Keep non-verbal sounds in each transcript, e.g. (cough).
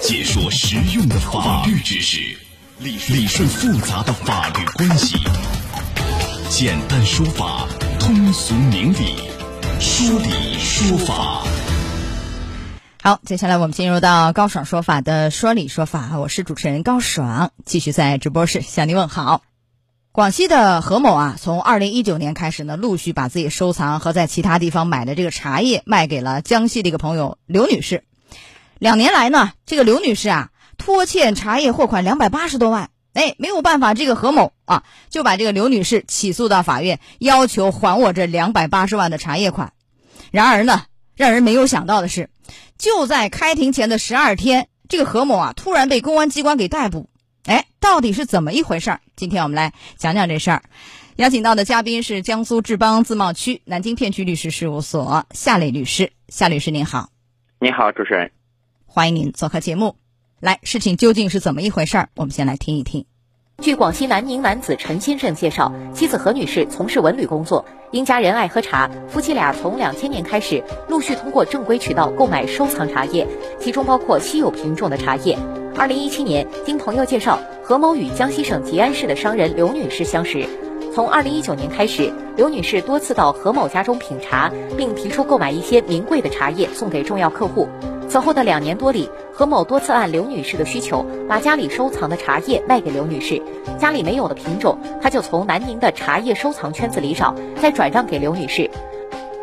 解说实用的法律知识，理理顺复杂的法律关系，简单说法，通俗明理，说理说法。好，接下来我们进入到高爽说法的说理说法，我是主持人高爽，继续在直播室向您问好。广西的何某啊，从二零一九年开始呢，陆续把自己收藏和在其他地方买的这个茶叶卖给了江西的一个朋友刘女士。两年来呢，这个刘女士啊，拖欠茶叶货款两百八十多万，哎，没有办法，这个何某啊，就把这个刘女士起诉到法院，要求还我这两百八十万的茶叶款。然而呢，让人没有想到的是，就在开庭前的十二天，这个何某啊，突然被公安机关给逮捕。哎，到底是怎么一回事儿？今天我们来讲讲这事儿。邀请到的嘉宾是江苏志邦自贸区南京片区律师事务所夏磊律师。夏律师您好，你好，主持人，欢迎您做客节目。来，事情究竟是怎么一回事儿？我们先来听一听。据广西南宁男子陈先生介绍，妻子何女士从事文旅工作，因家人爱喝茶，夫妻俩从两千年开始陆续通过正规渠道购买收藏茶叶，其中包括稀有品种的茶叶。二零一七年，经朋友介绍，何某与江西省吉安市的商人刘女士相识。从二零一九年开始，刘女士多次到何某家中品茶，并提出购买一些名贵的茶叶送给重要客户。此后的两年多里，何某多次按刘女士的需求，把家里收藏的茶叶卖给刘女士。家里没有的品种，他就从南宁的茶叶收藏圈子里找，再转让给刘女士。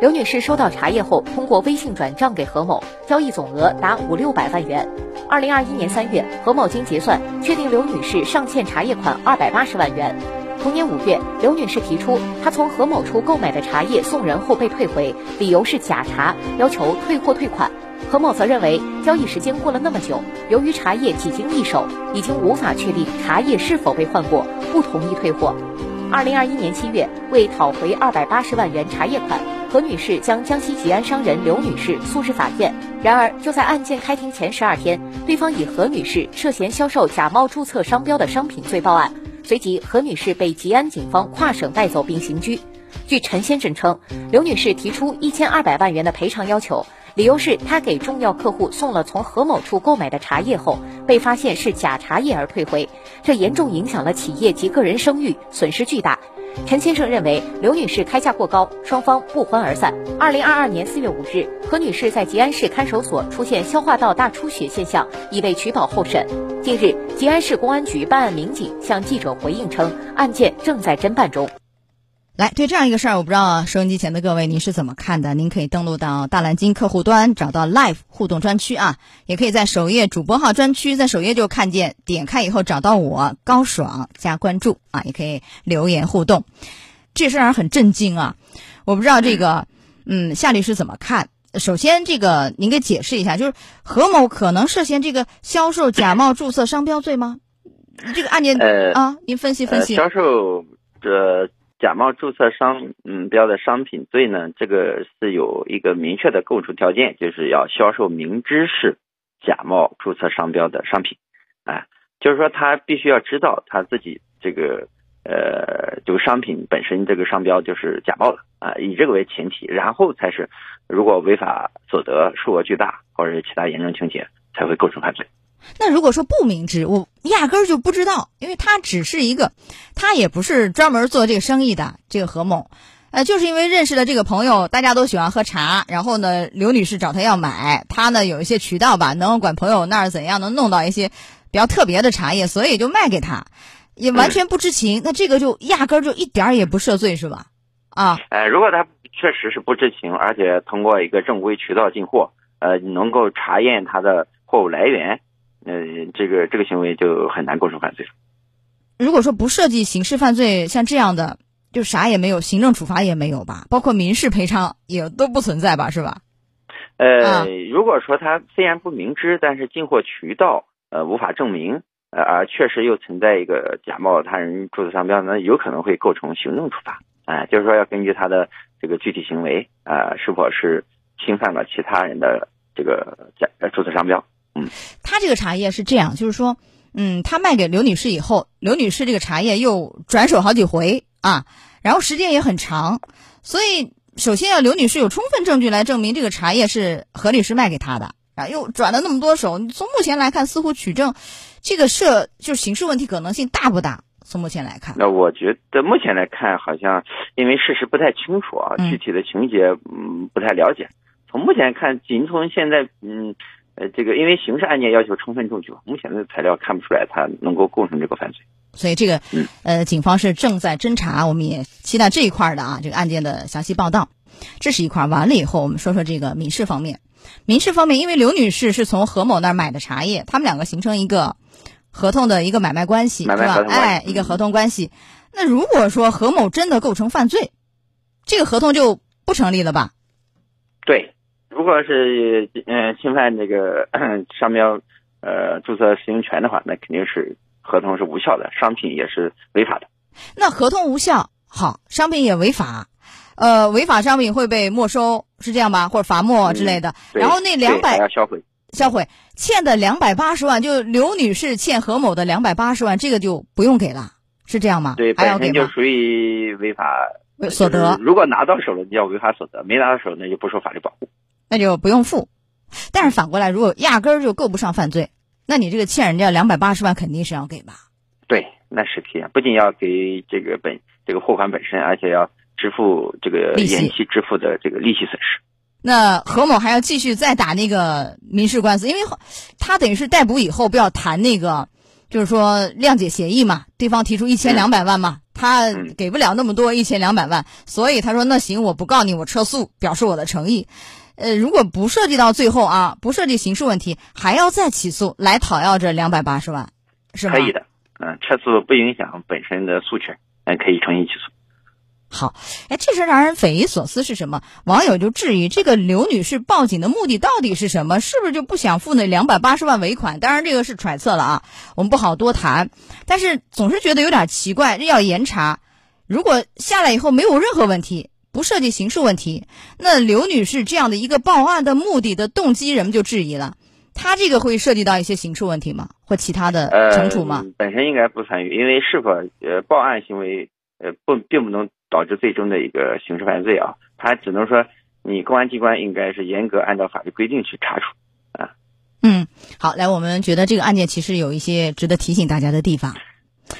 刘女士收到茶叶后，通过微信转账给何某，交易总额达五六百万元。二零二一年三月，何某经结算，确定刘女士尚欠茶叶款二百八十万元。同年五月，刘女士提出，她从何某处购买的茶叶送人后被退回，理由是假茶，要求退货退款。何某则认为，交易时间过了那么久，由于茶叶几经易手，已经无法确定茶叶是否被换过，不同意退货。二零二一年七月，为讨回二百八十万元茶叶款。何女士将江西吉安商人刘女士诉至法院，然而就在案件开庭前十二天，对方以何女士涉嫌销售假冒注册商标的商品罪报案，随即何女士被吉安警方跨省带走并刑拘。据陈先生称，刘女士提出一千二百万元的赔偿要求，理由是他给重要客户送了从何某处购买的茶叶后，被发现是假茶叶而退回，这严重影响了企业及个人声誉，损失巨大。陈先生认为刘女士开价过高，双方不欢而散。二零二二年四月五日，何女士在吉安市看守所出现消化道大出血现象，已被取保候审。近日，吉安市公安局办案民警向记者回应称，案件正在侦办中。来，对这样一个事儿，我不知道收音机前的各位您是怎么看的？您可以登录到大蓝鲸客户端，找到 Live 互动专区啊，也可以在首页主播号专区，在首页就看见，点开以后找到我高爽加关注啊，也可以留言互动。这事儿很震惊啊！我不知道这个，嗯，夏律师怎么看？首先，这个您给解释一下，就是何某可能涉嫌这个销售假冒注册商标罪吗？这个案件呃啊，您分析分析。销售这。假冒注册商嗯标的商品罪呢，这个是有一个明确的构成条件，就是要销售明知是假冒注册商标的商品，啊，就是说他必须要知道他自己这个呃这个商品本身这个商标就是假冒的啊，以这个为前提，然后才是如果违法所得数额巨大或者是其他严重情节才会构成犯罪。那如果说不明知，我压根儿就不知道，因为他只是一个，他也不是专门做这个生意的。这个何某，呃，就是因为认识了这个朋友，大家都喜欢喝茶，然后呢，刘女士找他要买，他呢有一些渠道吧，能管朋友那儿怎样能弄到一些比较特别的茶叶，所以就卖给他，也完全不知情。那这个就压根儿就一点儿也不涉罪，是吧？啊，呃，如果他确实是不知情，而且通过一个正规渠道进货，呃，能够查验他的货物来源。呃，这个这个行为就很难构成犯罪。如果说不涉及刑事犯罪，像这样的就啥也没有，行政处罚也没有吧，包括民事赔偿也都不存在吧，是吧？呃，如果说他虽然不明知，但是进货渠道呃无法证明，呃而确实又存在一个假冒他人注册商标，那有可能会构成行政处罚。哎，就是说要根据他的这个具体行为啊，是否是侵犯了其他人的这个假注册商标。他这个茶叶是这样，就是说，嗯，他卖给刘女士以后，刘女士这个茶叶又转手好几回啊，然后时间也很长，所以首先要刘女士有充分证据来证明这个茶叶是何律师卖给她的，啊，又转了那么多手，从目前来看，似乎取证这个涉就是刑事问题可能性大不大？从目前来看，那我觉得目前来看，好像因为事实不太清楚啊，嗯具体的情节嗯不太了解。从目前看，仅从现在嗯呃这个，因为刑事案件要求充分证据，目前的材料看不出来他能够构成这个犯罪。所以这个嗯呃，警方是正在侦查，我们也期待这一块儿的啊，这个案件的详细报道。这是一块儿，完了以后，我们说说这个民事方面。民事方面，因为刘女士是从何某那儿买的茶叶，他们两个形成一个合同的一个买卖关系，是吧哎，一个嗯合同关系。那如果说何某真的构成犯罪，这个合同就不成立了吧？对，如果是嗯、呃侵犯这个 (clears throat) 商标呃注册使用权的话，那肯定是合同是无效的，商品也是违法的。那合同无效，好，商品也违法，呃，违法商品会被没收，是这样吧？或者罚没之类的。对然后那两百要销毁。销毁欠的两百八十万，就刘女士欠何某的两百八十万，这个就不用给了，是这样吗？对，还要给吗？本身就属于违法所得如果拿到手了，就叫违法所得；没拿到手，那就不受法律保护。那就不用付。但是反过来，如果压根儿就够不上犯罪，那你这个欠人家两百八十万肯定是要给吧？对，那是这样，不仅要给这个本这个货款本身，而且要支付这个延期支付的这个利息损失。那何某还要继续再打那个民事官司，因为他等于是逮捕以后不要谈那个，就是说谅解协议嘛，对方提出一千两百万嘛，他嗯给不了那么多一千两百万，所以他说那行，我不告你，我撤诉，表示我的诚意。呃，如果不涉及到最后啊，不涉及刑事问题，还要再起诉来讨要这两百八十万，是吗？可以的，嗯，撤诉不影响本身的诉权，嗯，可以重新起诉。好，哎，这事儿让人匪夷所思是什么？网友就质疑这个刘女士报警的目的到底是什么？是不是就不想付那两百八十万尾款？当然这个是揣测了啊，我们不好多谈。但是总是觉得有点奇怪，要严查。如果下来以后没有任何问题，不涉及刑事问题，那刘女士这样的一个报案的目的的动机，人们就质疑了。她这个会涉及到一些刑事问题吗？或其他的呃，惩处吗？本身应该不参与，因为是否呃报案行为呃不并不能导致最终的一个刑事犯罪啊，它只能说你公安机关应该是严格按照法律规定去查处啊。嗯，好，来，我们觉得这个案件其实有一些值得提醒大家的地方，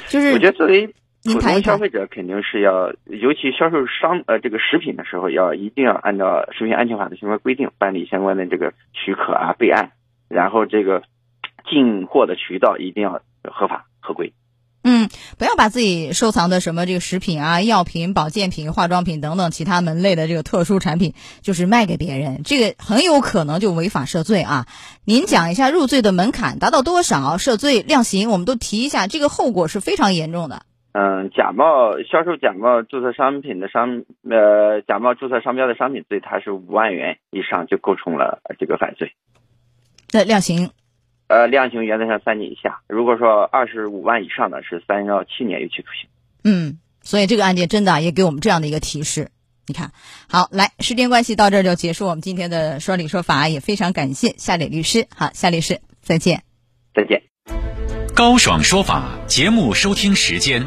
就是我觉得作为普通消费者，肯定是要，尤其销售商呃这个食品的时候，要一定要按照食品安全法的相关规定办理相关的这个许可啊备案，然后这个 (tsk) 进货的渠道一定要合法合规。嗯，不要把自己收藏的什么这个食品啊、药品、保健品、化妆品等等其他门类的这个特殊产品，就是卖给别人，这个很有可能就违法涉罪啊。您讲一下入罪的门槛达到多少，涉罪量刑，我们都提一下，这个后果是非常严重的。嗯，假冒销售假冒注册商品的商呃假冒注册商标的商品罪，它是五万元以上就构成了这个犯罪。那量刑，呃，量刑原则上三年以下，如果说二十五万以上的是三到七年有期徒刑。嗯，所以这个案件真的啊也给我们这样的一个提示。你看，好，来，时间关系到这儿就结束我们今天的说理说法，也非常感谢夏磊律师。好，夏律师，再见。再见。高爽说法节目收听时间：